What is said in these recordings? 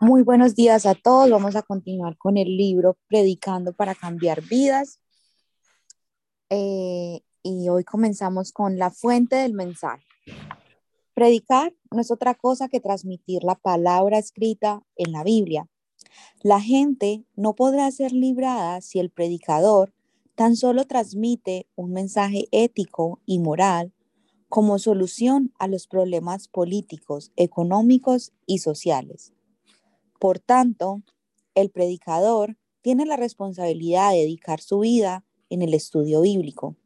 Muy buenos días a todos. Vamos a continuar con el libro Predicando para cambiar vidas. Eh, y hoy comenzamos con la fuente del mensaje. Predicar no es otra cosa que transmitir la palabra escrita en la Biblia. La gente no podrá ser librada si el predicador tan solo transmite un mensaje ético y moral como solución a los problemas políticos, económicos y sociales. Por tanto, el predicador tiene la responsabilidad de dedicar su vida en el estudio bíblico.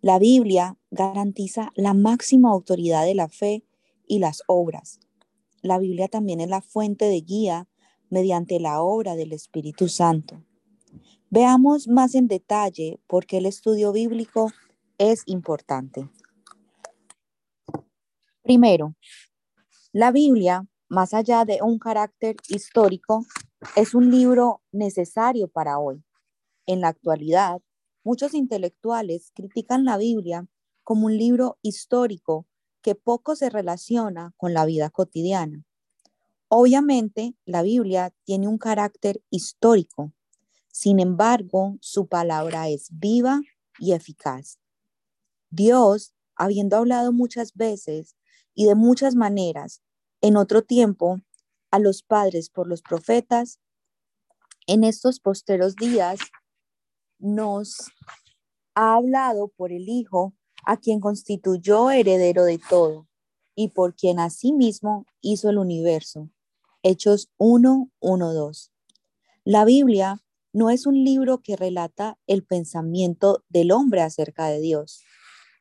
La Biblia garantiza la máxima autoridad de la fe y las obras. La Biblia también es la fuente de guía mediante la obra del Espíritu Santo. Veamos más en detalle por qué el estudio bíblico es importante. Primero, la Biblia, más allá de un carácter histórico, es un libro necesario para hoy. En la actualidad, muchos intelectuales critican la Biblia como un libro histórico que poco se relaciona con la vida cotidiana. Obviamente, la Biblia tiene un carácter histórico. Sin embargo, su palabra es viva y eficaz. Dios, habiendo hablado muchas veces y de muchas maneras en otro tiempo a los padres por los profetas, en estos posteros días nos ha hablado por el Hijo, a quien constituyó heredero de todo y por quien asimismo hizo el universo. Hechos 1, 1, 2. La Biblia no es un libro que relata el pensamiento del hombre acerca de Dios,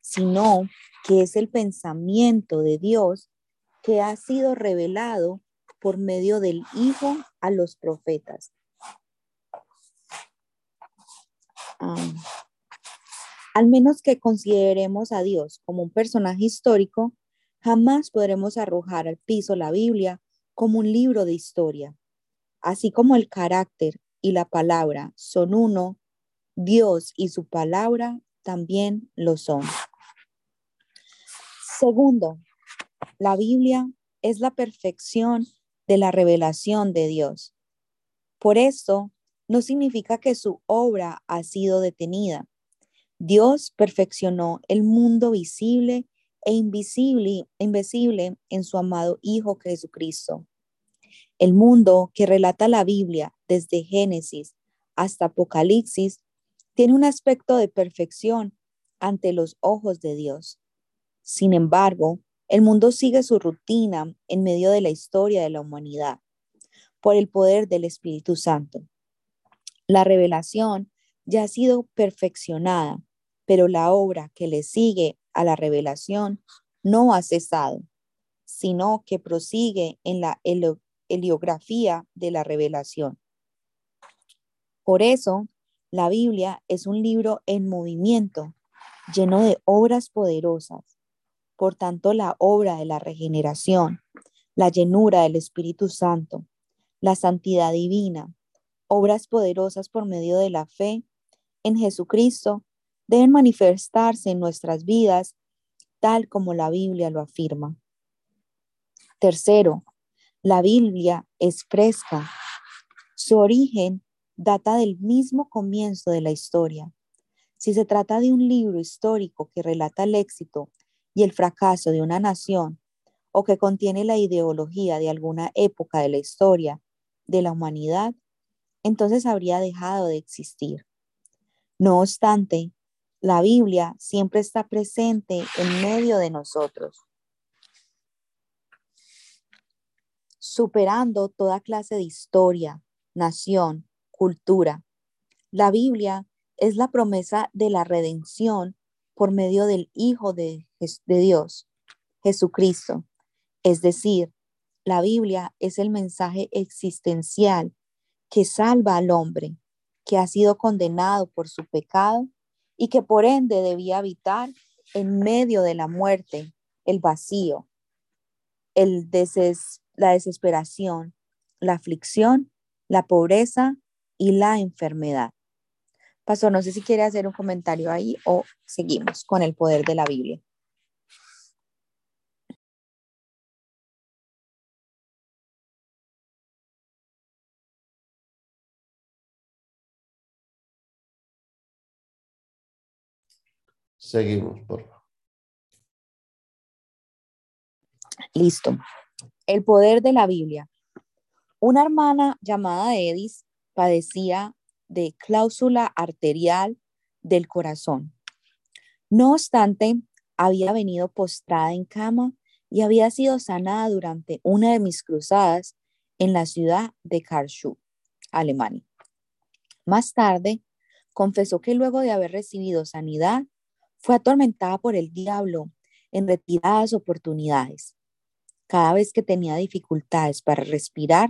sino que es el pensamiento de Dios que ha sido revelado por medio del Hijo a los profetas. Al menos que consideremos a Dios como un personaje histórico, jamás podremos arrojar al piso la Biblia como un libro de historia. Así como el carácter y la palabra son uno, Dios y su palabra también lo son. Segundo, la Biblia es la perfección de la revelación de Dios. Por eso, no significa que su obra ha sido detenida. Dios perfeccionó el mundo visible e invisible, invisible en su amado Hijo Jesucristo. El mundo que relata la Biblia desde Génesis hasta Apocalipsis tiene un aspecto de perfección ante los ojos de Dios. Sin embargo, el mundo sigue su rutina en medio de la historia de la humanidad por el poder del Espíritu Santo. La revelación ya ha sido perfeccionada, pero la obra que le sigue a la revelación no ha cesado, sino que prosigue en la heliografía de la revelación. Por eso, la Biblia es un libro en movimiento, lleno de obras poderosas por tanto, la obra de la regeneración, la llenura del Espíritu Santo, la santidad divina, obras poderosas por medio de la fe en Jesucristo, deben manifestarse en nuestras vidas tal como la Biblia lo afirma. Tercero, la Biblia es fresca. Su origen data del mismo comienzo de la historia. Si se trata de un libro histórico que relata el éxito y el fracaso de una nación o que contiene la ideología de alguna época de la historia de la humanidad, entonces habría dejado de existir. No obstante, la Biblia siempre está presente en medio de nosotros, superando toda clase de historia, nación, cultura. La Biblia es la promesa de la redención por medio del Hijo de, Dios, Jesucristo. Es decir, la Biblia es el mensaje existencial que salva al hombre, que ha sido condenado por su pecado y que por ende debía habitar en medio de la muerte, el vacío, el la desesperación, la aflicción, la pobreza y la enfermedad. Pastor, no sé si quiere hacer un comentario ahí o seguimos con el poder de la Biblia. Seguimos, por favor. Listo. El poder de la Biblia. Una hermana llamada Edis padecía de cláusula arterial del corazón. No obstante, había venido postrada en cama y había sido sanada durante una de mis cruzadas en la ciudad de Karlsruhe, Alemania. Más tarde, confesó que luego de haber recibido sanidad, fue atormentada por el diablo en retiradas oportunidades. Cada vez que tenía dificultades para respirar,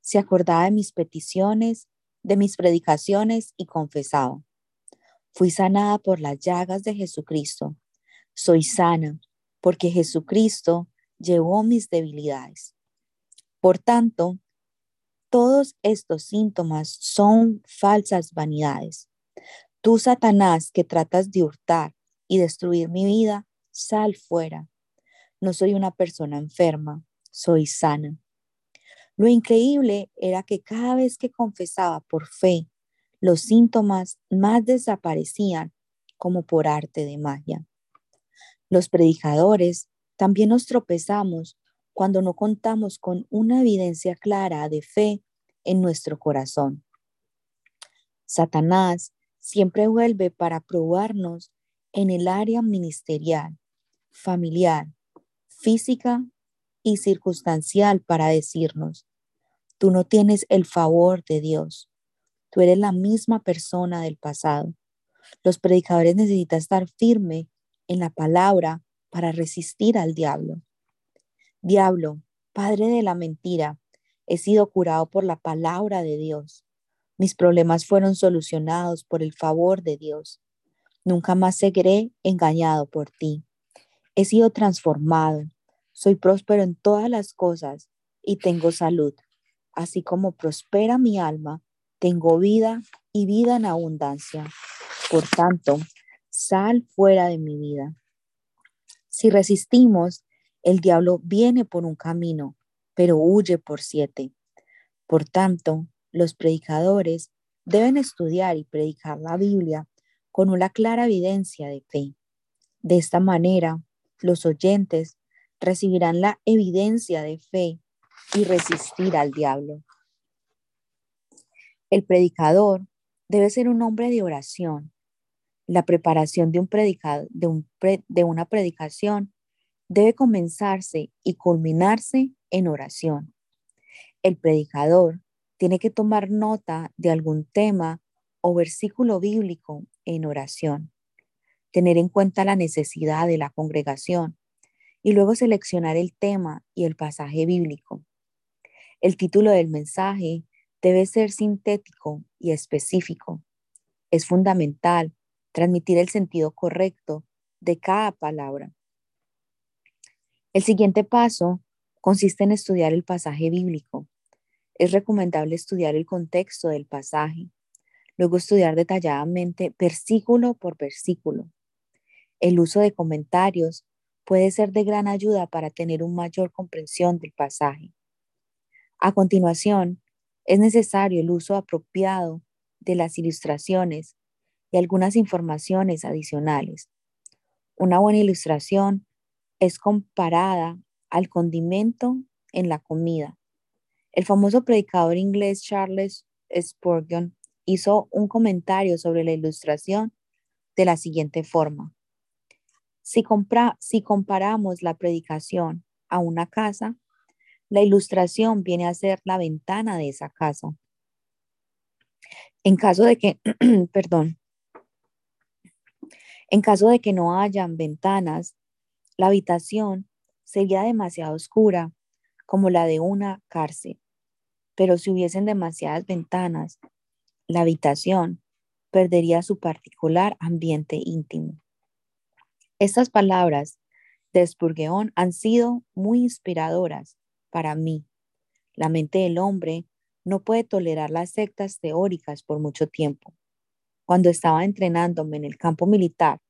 se acordaba de mis peticiones, de mis predicaciones y confesaba. Fui sanada por las llagas de Jesucristo. Soy sana porque Jesucristo llevó mis debilidades. Por tanto, todos estos síntomas son falsas vanidades. Tú, Satanás, que tratas de hurtar y destruir mi vida, sal fuera. No soy una persona enferma, soy sana. Lo increíble era que cada vez que confesaba por fe, los síntomas más desaparecían como por arte de magia. Los predicadores también nos tropezamos cuando no contamos con una evidencia clara de fe en nuestro corazón. Satanás siempre vuelve para probarnos en el área ministerial, familiar, física y circunstancial para decirnos, tú no tienes el favor de Dios, tú eres la misma persona del pasado. Los predicadores necesitan estar firme en la palabra para resistir al diablo. Diablo, padre de la mentira, he sido curado por la palabra de Dios. Mis problemas fueron solucionados por el favor de Dios. Nunca más seguiré engañado por ti. He sido transformado. Soy próspero en todas las cosas y tengo salud. Así como prospera mi alma, tengo vida y vida en abundancia. Por tanto, sal fuera de mi vida. Si resistimos, el diablo viene por un camino, pero huye por siete. Por tanto, los predicadores deben estudiar y predicar la Biblia con una clara evidencia de fe. De esta manera, los oyentes recibirán la evidencia de fe y resistir al diablo. El predicador debe ser un hombre de oración. La preparación de, un predicado, de, un de una predicación debe comenzarse y culminarse en oración. El predicador tiene que tomar nota de algún tema o versículo bíblico en oración, tener en cuenta la necesidad de la congregación y luego seleccionar el tema y el pasaje bíblico. El título del mensaje debe ser sintético y específico. Es fundamental transmitir el sentido correcto de cada palabra. El siguiente paso consiste en estudiar el pasaje bíblico. Es recomendable estudiar el contexto del pasaje, luego estudiar detalladamente versículo por versículo. El uso de comentarios puede ser de gran ayuda para tener una mayor comprensión del pasaje. A continuación, es necesario el uso apropiado de las ilustraciones y algunas informaciones adicionales. Una buena ilustración es comparada al condimento en la comida. El famoso predicador inglés Charles Spurgeon hizo un comentario sobre la ilustración de la siguiente forma. Si, si comparamos la predicación a una casa, la ilustración viene a ser la ventana de esa casa. En caso de que, perdón, en caso de que no hayan ventanas, la habitación sería demasiado oscura como la de una cárcel. Pero si hubiesen demasiadas ventanas, la habitación perdería su particular ambiente íntimo. Estas palabras de Spurgeon han sido muy inspiradoras para mí. La mente del hombre no puede tolerar las sectas teóricas por mucho tiempo. Cuando estaba entrenándome en el campo militar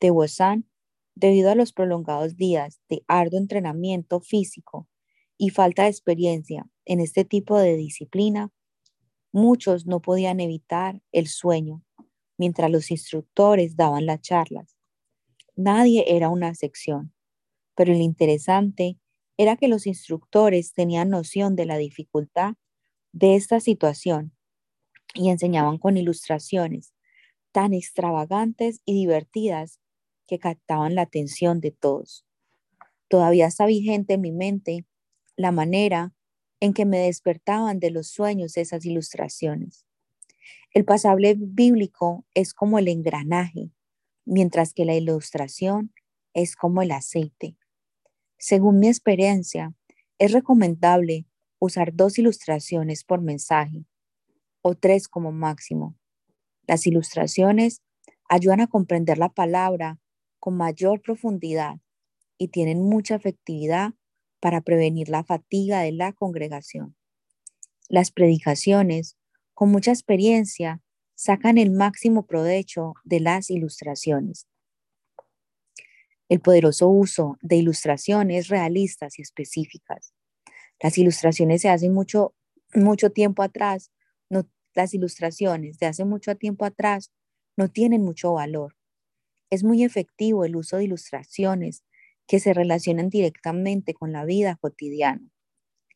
de Wosan, debido a los prolongados días de arduo entrenamiento físico y falta de experiencia en este tipo de disciplina, muchos no podían evitar el sueño mientras los instructores daban las charlas. Nadie era una sección, pero lo interesante era que los instructores tenían noción de la dificultad de esta situación y enseñaban con ilustraciones tan extravagantes y divertidas que captaban la atención de todos. Todavía está vigente en mi mente la manera en que me despertaban de los sueños esas ilustraciones. El pasable bíblico es como el engranaje, mientras que la ilustración es como el aceite. Según mi experiencia, es recomendable usar dos ilustraciones por mensaje o tres como máximo. Las ilustraciones ayudan a comprender la palabra con mayor profundidad y tienen mucha efectividad para prevenir la fatiga de la congregación. Las predicaciones, con mucha experiencia, sacan el máximo provecho de las ilustraciones. El poderoso uso de ilustraciones realistas y específicas. Las ilustraciones se hacen mucho, mucho tiempo atrás no, las ilustraciones de hace mucho tiempo atrás no tienen mucho valor. Es muy efectivo el uso de ilustraciones que se relacionan directamente con la vida cotidiana.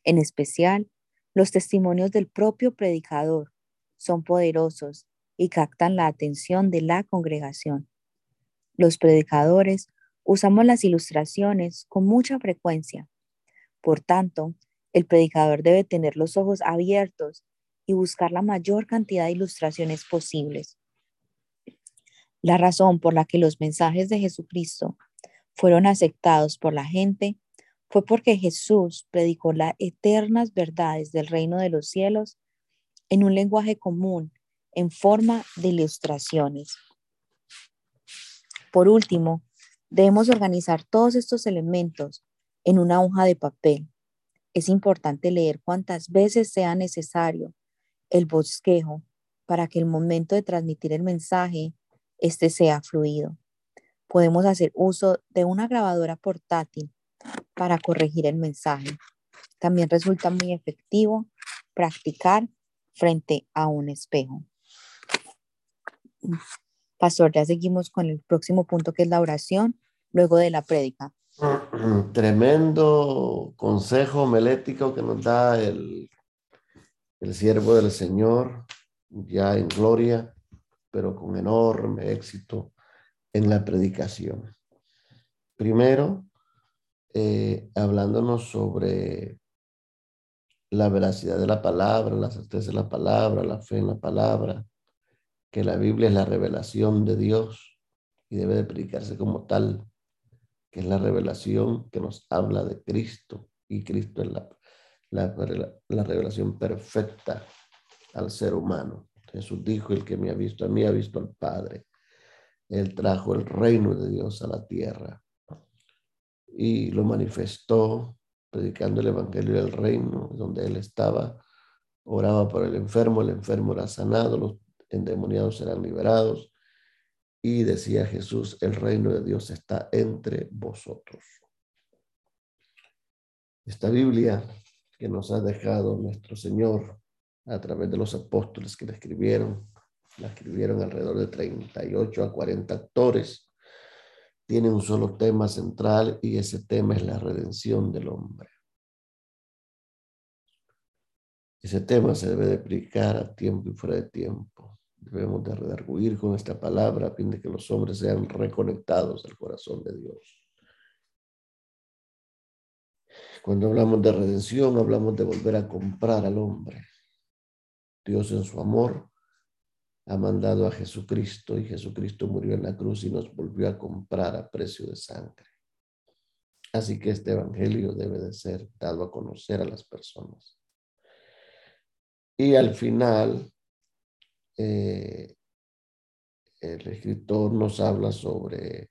En especial, los testimonios del propio predicador son poderosos y captan la atención de la congregación. Los predicadores usamos las ilustraciones con mucha frecuencia. Por tanto, el predicador debe tener los ojos abiertos y buscar la mayor cantidad de ilustraciones posibles. La razón por la que los mensajes de Jesucristo fueron aceptados por la gente fue porque Jesús predicó las eternas verdades del reino de los cielos en un lenguaje común, en forma de ilustraciones. Por último, debemos organizar todos estos elementos en una hoja de papel. Es importante leer cuantas veces sea necesario el bosquejo para que el momento de transmitir el mensaje este sea fluido. Podemos hacer uso de una grabadora portátil para corregir el mensaje. También resulta muy efectivo practicar frente a un espejo. Pastor, ya seguimos con el próximo punto que es la oración luego de la prédica. Tremendo consejo melético que nos da el el siervo del Señor, ya en gloria, pero con enorme éxito en la predicación. Primero, eh, hablándonos sobre la veracidad de la palabra, la certeza de la palabra, la fe en la palabra, que la Biblia es la revelación de Dios y debe de predicarse como tal, que es la revelación que nos habla de Cristo y Cristo es la la, revelación perfecta al ser humano. Jesús dijo, el que me ha visto a mí ha visto al Padre. Él trajo el reino de Dios a la tierra y lo manifestó predicando el Evangelio del reino, donde él estaba, oraba por el enfermo, el enfermo era sanado, los endemoniados eran liberados y decía Jesús, el reino de Dios está entre vosotros. Esta Biblia que nos ha dejado nuestro Señor a través de los apóstoles que la escribieron. La escribieron alrededor de 38 a 40 actores. Tiene un solo tema central y ese tema es la redención del hombre. Ese tema se debe de aplicar a tiempo y fuera de tiempo. Debemos de redarguir con esta palabra a fin de que los hombres sean reconectados al corazón de Dios. Cuando hablamos de redención, hablamos de volver a comprar al hombre. Dios en su amor ha mandado a Jesucristo y Jesucristo murió en la cruz y nos volvió a comprar a precio de sangre. Así que este evangelio debe de ser dado a conocer a las personas. Y al final, eh, el escritor nos habla sobre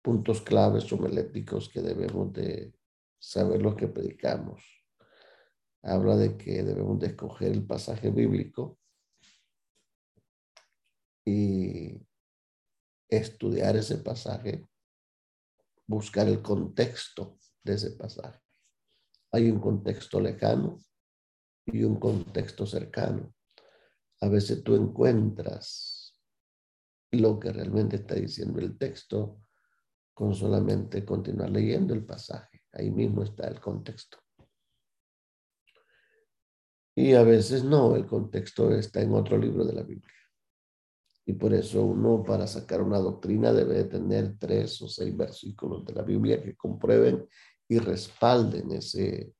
puntos claves homiléticos que debemos de saber lo que predicamos. Habla de que debemos de escoger el pasaje bíblico y estudiar ese pasaje, buscar el contexto de ese pasaje. Hay un contexto lejano y un contexto cercano. A veces tú encuentras lo que realmente está diciendo el texto con solamente continuar leyendo el pasaje. Ahí mismo está el contexto. Y a veces no, el contexto está en otro libro de la Biblia. Y por eso uno para sacar una doctrina debe tener tres o seis versículos de la Biblia que comprueben y respalden ese,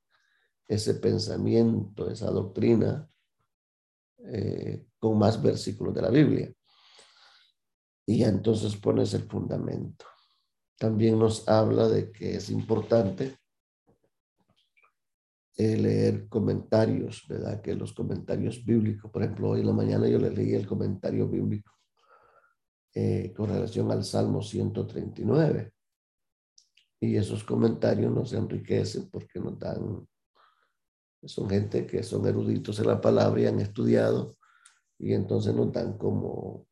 ese pensamiento, esa doctrina, eh, con más versículos de la Biblia. Y entonces pones el fundamento. También nos habla de que es importante eh, leer comentarios, ¿verdad? Que los comentarios bíblicos, por ejemplo, hoy en la mañana yo le leí el comentario bíblico eh, con relación al Salmo 139. Y esos comentarios nos enriquecen porque nos dan, son gente que son eruditos en la palabra y han estudiado, y entonces nos dan como,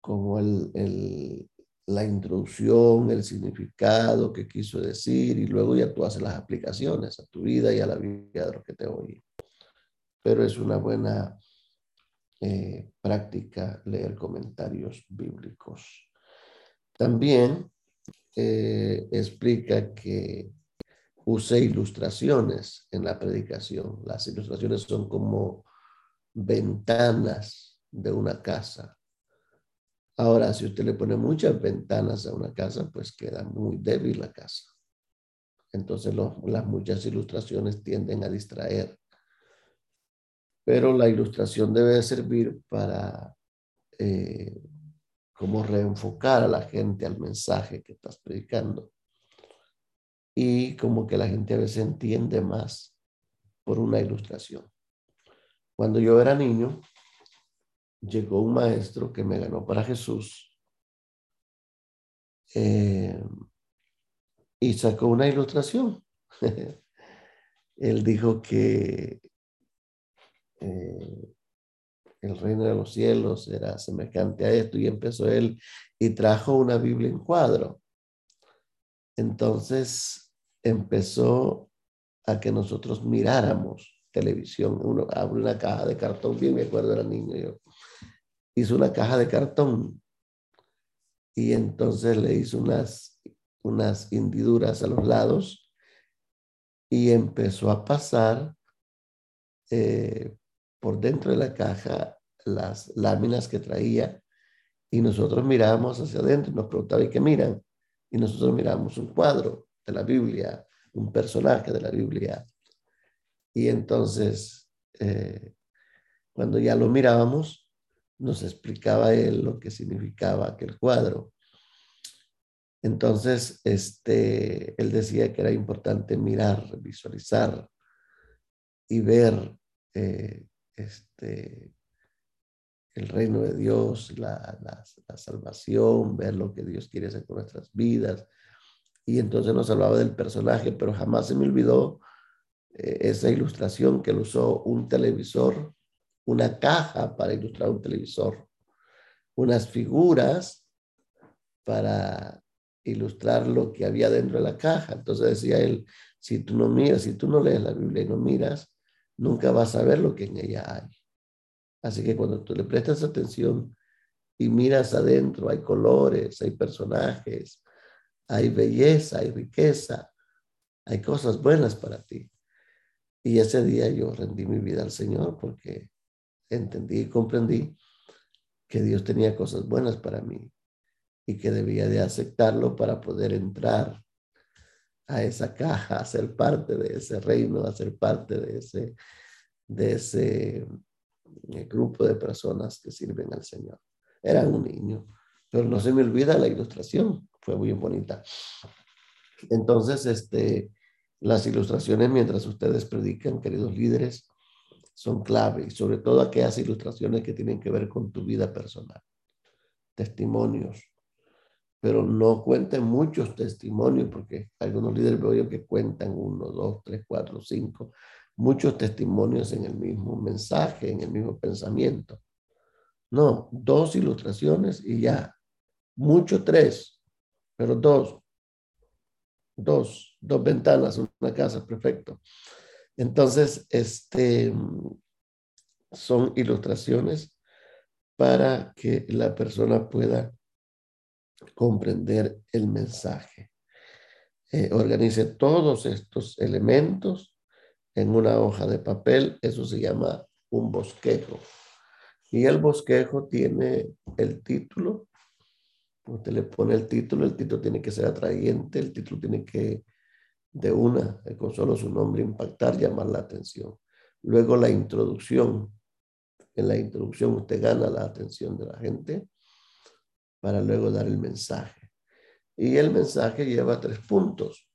como el, el, la introducción, el significado que quiso decir y luego ya tú haces las aplicaciones a tu vida y a la vida de los que te oyen. Pero es una buena eh, práctica leer comentarios bíblicos. También eh, explica que use ilustraciones en la predicación. Las ilustraciones son como ventanas de una casa Ahora, si usted le pone muchas ventanas a una casa, pues queda muy débil la casa. Entonces las muchas ilustraciones tienden a distraer. Pero la ilustración debe servir para eh, como reenfocar a la gente al mensaje que estás predicando. Y como que la gente a veces entiende más por una ilustración. Cuando yo era niño, llegó un maestro que me ganó para Jesús eh, y sacó una ilustración. Él dijo que eh, el reino de los cielos era semejante a esto y empezó él y trajo una Biblia en cuadro. Entonces empezó a que nosotros miráramos televisión. Uno abre una caja de cartón, bien me acuerdo, era niño yo hizo una caja de cartón y entonces le hizo unas, unas hendiduras a los lados y empezó a pasar eh, por dentro de la caja las láminas que traía y nosotros mirábamos hacia adentro y nos preguntaba, ¿y qué miran? Y nosotros miramos un cuadro de la Biblia, un personaje de la Biblia. Y entonces, eh, cuando ya lo mirábamos, nos explicaba él lo que significaba aquel cuadro. Entonces, este, él decía que era importante mirar, visualizar y ver eh, este, el reino de Dios, la, salvación, ver lo que Dios quiere hacer con nuestras vidas. Y entonces nos hablaba del personaje, pero jamás se me olvidó eh, esa ilustración que él usó un televisor una caja para ilustrar un televisor, unas figuras para ilustrar lo que había dentro de la caja. Entonces decía él, si tú no miras, si tú no lees la Biblia y no miras, nunca vas a ver lo que en ella hay. Así que cuando tú le prestas atención y miras adentro, hay colores, hay personajes, hay belleza, hay riqueza, hay cosas buenas para ti. Y ese día yo rendí mi vida al Señor porque entendí y comprendí que Dios tenía cosas buenas para mí y que debía de aceptarlo para poder entrar a esa caja, a ser parte de ese reino, a ser parte de ese, de ese eh, grupo de personas que sirven al Señor. Era un niño, pero no se me olvida la ilustración, fue muy bonita. Entonces, este, las ilustraciones mientras ustedes predican, queridos líderes, son clave, y sobre todo aquellas ilustraciones que tienen que ver con tu vida personal, testimonios. Pero no cuenten muchos testimonios, porque algunos líderes veo que cuentan uno, dos, tres, cuatro, cinco, muchos testimonios en el mismo mensaje, en el mismo pensamiento. No, dos ilustraciones y ya. Mucho tres, pero dos. Dos, dos ventanas, una casa, perfecto. Entonces, este, son ilustraciones para que la persona pueda comprender el mensaje. Eh, organice todos estos elementos en una hoja de papel, eso se llama un bosquejo. Y el bosquejo tiene el título, usted le pone el título, el título tiene que ser atrayente, el título tiene que de una, con solo su nombre impactar, llamar la atención. Luego la introducción. En la introducción usted gana la atención de la gente para luego dar el mensaje. Y el mensaje lleva tres puntos,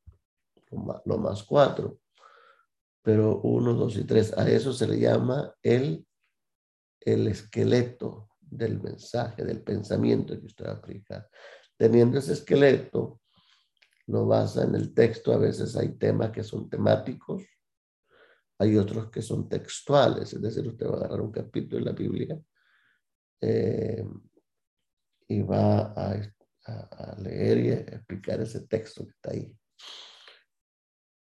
lo más, cuatro, pero uno, dos y tres. A eso se le llama el, el esqueleto del mensaje, del pensamiento que usted va a aplicar. Teniendo ese esqueleto, lo basa en el texto. A veces hay temas que son temáticos, hay otros que son textuales, es decir, usted va a agarrar un capítulo de la Biblia eh, y va a, leer y a explicar ese texto que está ahí.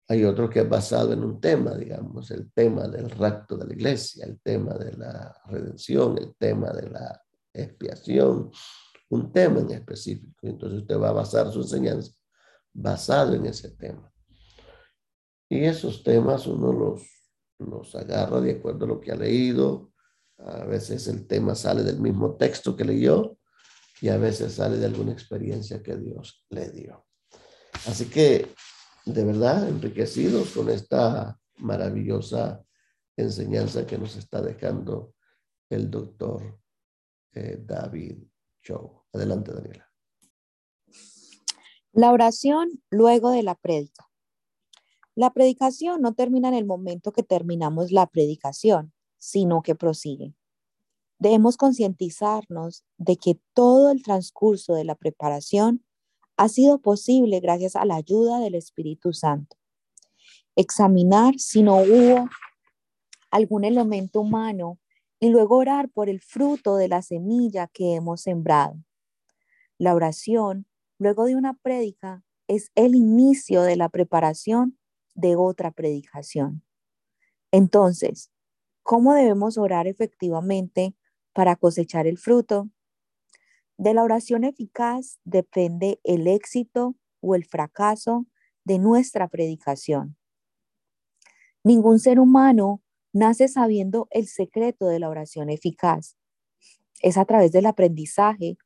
Hay otro que es basado en un tema, digamos, el tema del rapto de la iglesia, el tema de la redención, el tema de la expiación, un tema en específico. Entonces usted va a basar su enseñanza basado en ese tema. Y esos temas uno los, los agarra de acuerdo a lo que ha leído. A veces el tema sale del mismo texto que leyó y a veces sale de alguna experiencia que Dios le dio. Así que, de verdad, enriquecidos con esta maravillosa enseñanza que nos está dejando el doctor eh, David Chow. Adelante, Daniela. La oración luego de la prédica. La predicación no termina en el momento que terminamos la predicación, sino que prosigue. Debemos concientizarnos de que todo el transcurso de la preparación ha sido posible gracias a la ayuda del Espíritu Santo. Examinar si no hubo algún elemento humano y luego orar por el fruto de la semilla que hemos sembrado. La oración luego de una prédica es el inicio de la preparación de otra predicación. Entonces, ¿cómo debemos orar efectivamente para cosechar el fruto? De la oración eficaz depende el éxito o el fracaso de nuestra predicación. Ningún ser humano nace sabiendo el secreto de la oración eficaz. Es a través del aprendizaje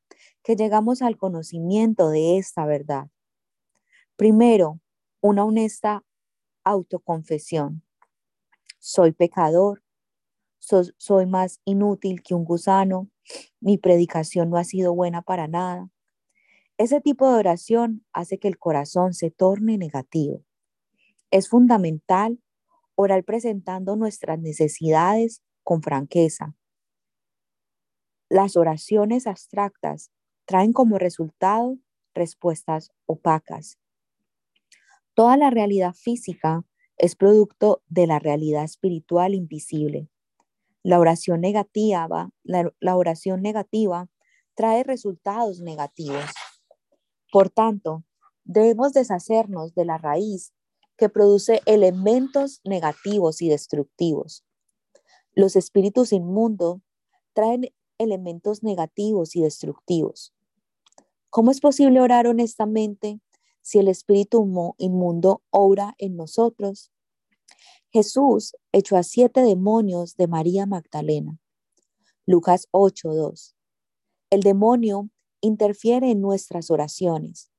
que llegamos al conocimiento de esta verdad. Primero, una honesta autoconfesión. Soy pecador, soy más inútil que un gusano, mi predicación no ha sido buena para nada. Ese tipo de oración hace que el corazón se torne negativo. Es fundamental orar presentando nuestras necesidades con franqueza. Las oraciones abstractas traen como resultado respuestas opacas. Toda la realidad física es producto de la realidad espiritual invisible. La oración negativa, la, oración negativa trae resultados negativos. Por tanto, debemos deshacernos de la raíz que produce elementos negativos y destructivos. Los espíritus inmundos traen elementos negativos y destructivos. ¿Cómo es posible orar honestamente si el espíritu inmundo obra en nosotros? Jesús echó a siete demonios de María Magdalena. Lucas 8:2. El demonio interfiere en nuestras oraciones.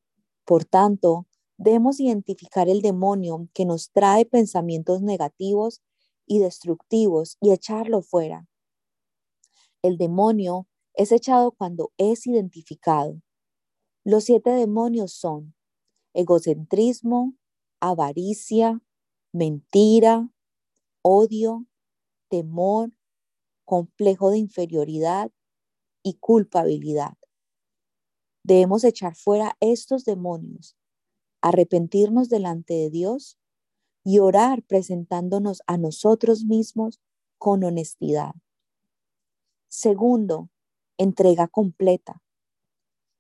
Por tanto, debemos identificar el demonio que nos trae pensamientos negativos y destructivos y echarlo fuera. El demonio es echado cuando es identificado. Los siete demonios son egocentrismo, avaricia, mentira, odio, temor, complejo de inferioridad y culpabilidad. Debemos echar fuera estos demonios, arrepentirnos delante de Dios y orar presentándonos a nosotros mismos con honestidad. Segundo, entrega completa.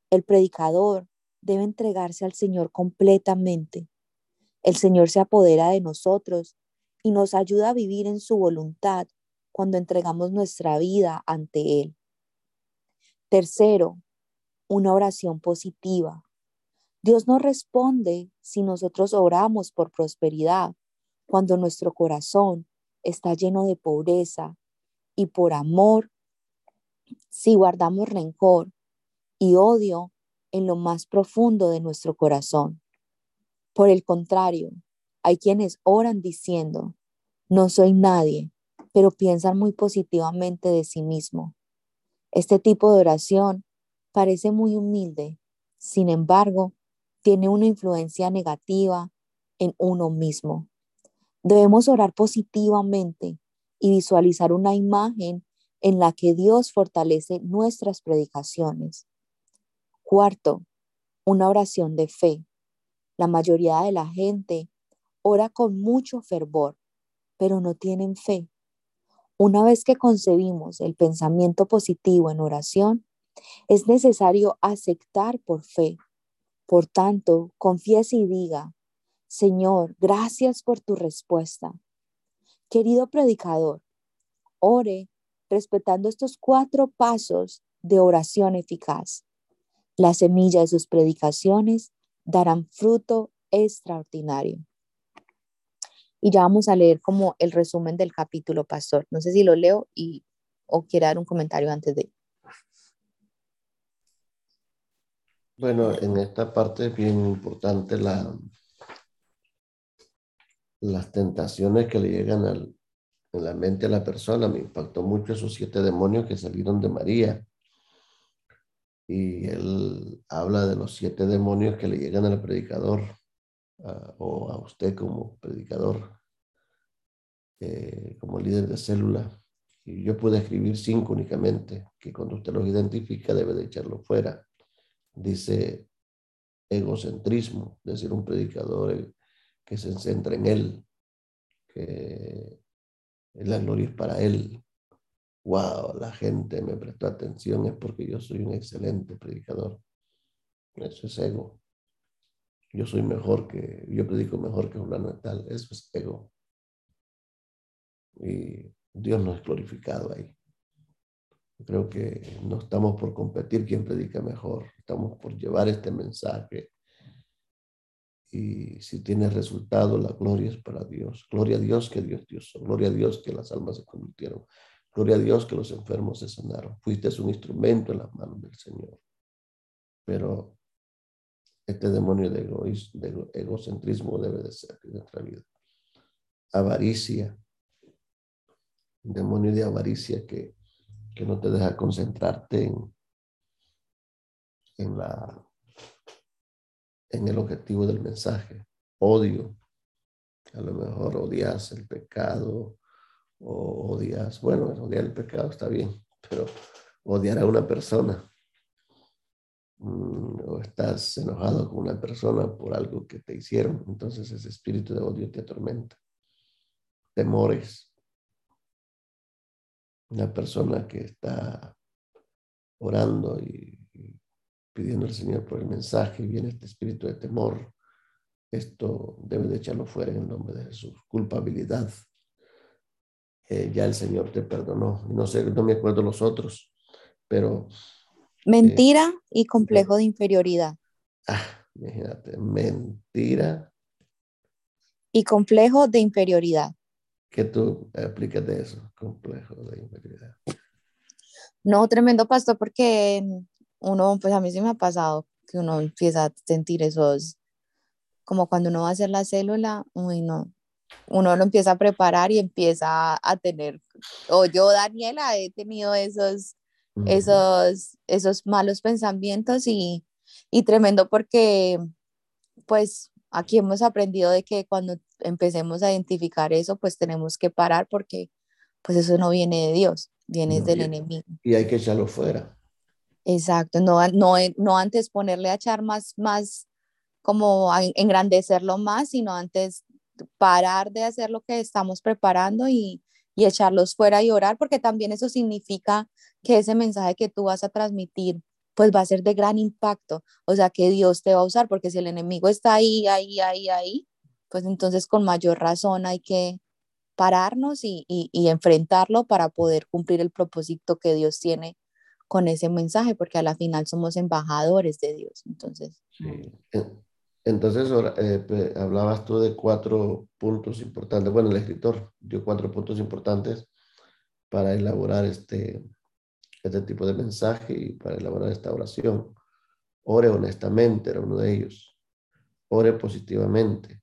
El predicador debe entregarse al Señor completamente. El Señor se apodera de nosotros y nos ayuda a vivir en su voluntad cuando entregamos nuestra vida ante Él. Tercero, una oración positiva. Dios no responde si nosotros oramos por prosperidad, cuando nuestro corazón está lleno de pobreza y por amor, si guardamos rencor y odio en lo más profundo de nuestro corazón. Por el contrario, hay quienes oran diciendo, no soy nadie, pero piensan muy positivamente de sí mismo. Este tipo de oración parece muy humilde, sin embargo, tiene una influencia negativa en uno mismo. Debemos orar positivamente y visualizar una imagen en la que Dios fortalece nuestras predicaciones. Cuarto, una oración de fe. La mayoría de la gente ora con mucho fervor, pero no tienen fe. Una vez que concebimos el pensamiento positivo en oración, es necesario aceptar por fe. Por tanto, confiese y diga, Señor, gracias por tu respuesta. Querido predicador, ore respetando estos cuatro pasos de oración eficaz. La semilla de sus predicaciones darán fruto extraordinario. Y ya vamos a leer como el resumen del capítulo, pastor. No sé si lo leo y o quiere dar un comentario antes de. Bueno, en esta parte es bien importante la, las tentaciones que le llegan al, en la mente a la persona. Me impactó mucho esos siete demonios que salieron de María. Y él habla de los siete demonios que le llegan al predicador o a usted como predicador, eh, como líder de célula. Y yo puedo escribir cinco únicamente, que cuando usted los identifica debe de echarlo fuera. Dice egocentrismo, es decir, un predicador que se centra en Él, que la gloria es para Él. Wow, la gente me prestó atención, es porque yo soy un excelente predicador. Eso es ego. Yo soy mejor que, yo predico mejor que un tal. Eso es ego. Y Dios no es glorificado ahí. Creo que no estamos por competir quién predica mejor, estamos por llevar este mensaje y si tiene resultado, la gloria es para Dios. Gloria a Dios que Dios Dios. Gloria a Dios que las almas se convirtieron. Gloria a Dios que los enfermos se sanaron. Fuiste un instrumento en las manos del Señor. Pero este demonio de, de egocentrismo debe de ser en nuestra vida. Avaricia. Un demonio de avaricia que, que no te deja concentrarte en, en la en el objetivo del mensaje. Odio. A lo mejor odias el pecado o odias, bueno, odiar el pecado está bien, pero odiar a una persona mm, o estás enojado con una persona por algo que te hicieron, entonces ese espíritu de odio te atormenta. Temores. Una persona que está orando y pidiendo al Señor por el mensaje, viene este espíritu de temor. Esto debe de echarlo fuera en el nombre de Jesús. Culpabilidad. Eh, ya el Señor te perdonó. No sé, no me acuerdo los otros, pero... Mentira y complejo de inferioridad. Ah, imagínate, mentira. Y complejo de inferioridad. ¿Qué tú aplicas de eso? Complejo de inferioridad. No, tremendo pastor, porque uno, pues a mí sí me ha pasado que uno empieza a sentir esos, como cuando uno va a hacer la célula, uy, no, uno lo empieza a preparar y empieza a tener, o yo, Daniela, he tenido esos, esos, esos malos pensamientos y, y tremendo porque, pues, aquí hemos aprendido de que cuando empecemos a identificar eso, pues tenemos que parar porque, pues, eso no viene de Dios, viene del enemigo. Y hay que echarlo fuera. Exacto, no, no, no antes ponerle a echar más, más como engrandecerlo más, sino antes parar de hacer lo que estamos preparando y, y echarlos fuera y orar, porque también eso significa que ese mensaje que tú vas a transmitir, pues va a ser de gran impacto, o sea, que Dios te va a usar, porque si el enemigo está ahí, ahí, ahí, ahí, pues entonces con mayor razón hay que pararnos y, y, y enfrentarlo para poder cumplir el propósito que Dios tiene con ese mensaje, porque a la final somos embajadores de Dios. Entonces. Sí. Entonces, eh, hablabas tú de cuatro puntos importantes. Bueno, el escritor dio cuatro puntos importantes para elaborar este, este tipo de mensaje y para elaborar esta oración. Ore honestamente, era uno de ellos. Ore positivamente.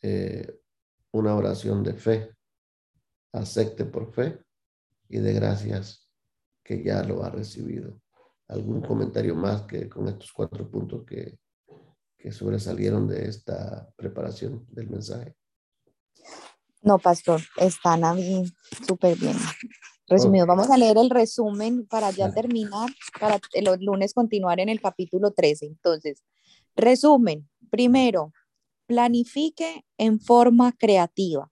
Eh, una oración de fe. Acepte por fe y de gracias que ya lo ha recibido. ¿Algún comentario más que con estos cuatro puntos que, que sobresalieron de esta preparación del mensaje? No, pastor, están ahí súper bien. Resumido, vamos a leer el resumen para ya terminar, para los lunes continuar en el capítulo 13. Entonces, resumen. Primero, planifique en forma creativa.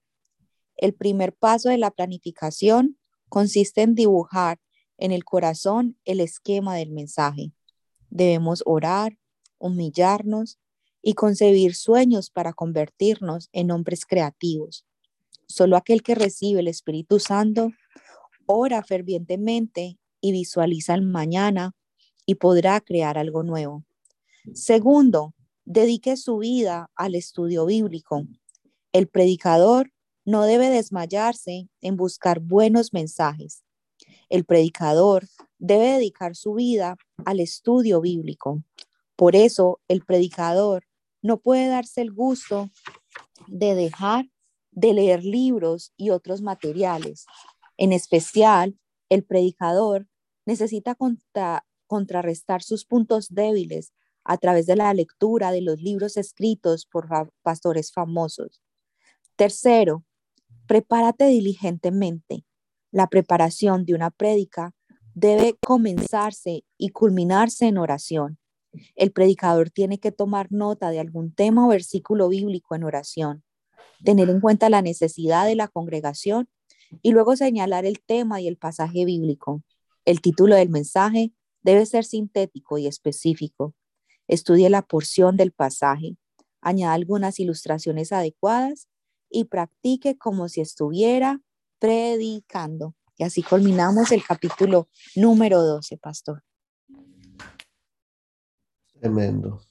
El primer paso de la planificación consiste en dibujar en el corazón el esquema del mensaje. Debemos orar, humillarnos y concebir sueños para convertirnos en hombres creativos. Solo aquel que recibe el Espíritu Santo ora fervientemente y visualiza el mañana y podrá crear algo nuevo. Segundo, dedique su vida al estudio bíblico. El predicador no debe desmayarse en buscar buenos mensajes. El predicador debe dedicar su vida al estudio bíblico. Por eso el predicador no puede darse el gusto de dejar de leer libros y otros materiales. En especial, el predicador necesita contrarrestar sus puntos débiles a través de la lectura de los libros escritos por pastores famosos. Tercero, prepárate diligentemente. La preparación de una prédica debe comenzarse y culminarse en oración. El predicador tiene que tomar nota de algún tema o versículo bíblico en oración, tener en cuenta la necesidad de la congregación y luego señalar el tema y el pasaje bíblico. El título del mensaje debe ser sintético y específico. Estudie la porción del pasaje, añada algunas ilustraciones adecuadas y practique como si estuviera predicando. Y así culminamos el capítulo número 12, pastor. Tremendo.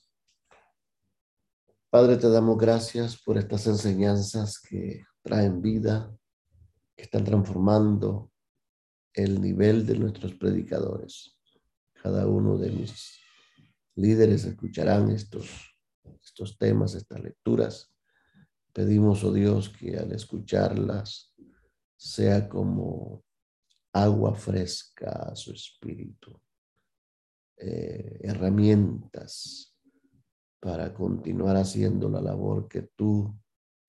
Padre, te damos gracias por estas enseñanzas que traen vida, que están transformando el nivel de nuestros predicadores. Cada uno de mis líderes escucharán estos, estos temas, estas lecturas. Pedimos, oh Dios, que al escucharlas sea como agua fresca a su espíritu eh, herramientas para continuar haciendo la labor que tú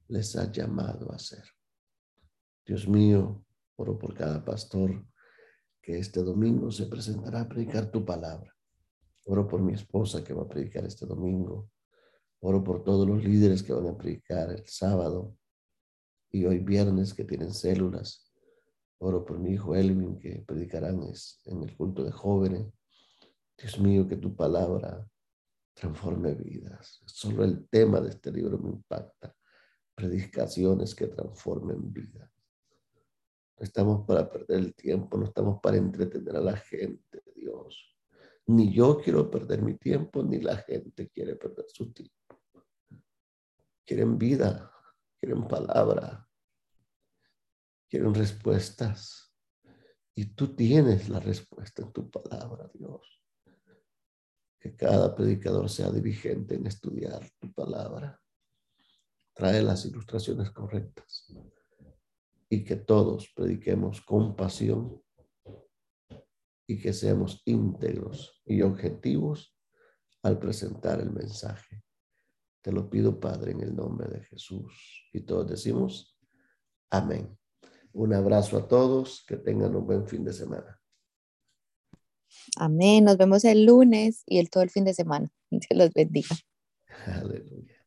les has llamado a hacer. Dios mío, oro por cada pastor que este domingo se presentará a predicar tu palabra. Oro por mi esposa que va a predicar este domingo. Oro por todos los líderes que van a predicar el sábado y hoy viernes que tienen células. Oro por mi hijo Elvin que predicarán en el culto de jóvenes. Dios mío, que tu palabra transforme vidas. Solo el tema de este libro me impacta. Predicaciones que transformen vidas. No estamos para perder el tiempo, no estamos para entretener a la gente, Dios. Ni yo quiero perder mi tiempo, ni la gente quiere perder su tiempo. Quieren vida, quieren palabra, quieren respuestas. Y tú tienes la respuesta en tu palabra, Dios que cada predicador sea diligente en estudiar tu palabra. Trae las ilustraciones correctas y que todos prediquemos con pasión y que seamos íntegros y objetivos al presentar el mensaje. Te lo pido, Padre, en el nombre de Jesús. Y todos decimos, amén. Un abrazo a todos, que tengan un buen fin de semana. Amén. Nos vemos el lunes y el todo el fin de semana. Dios los bendiga. Aleluya.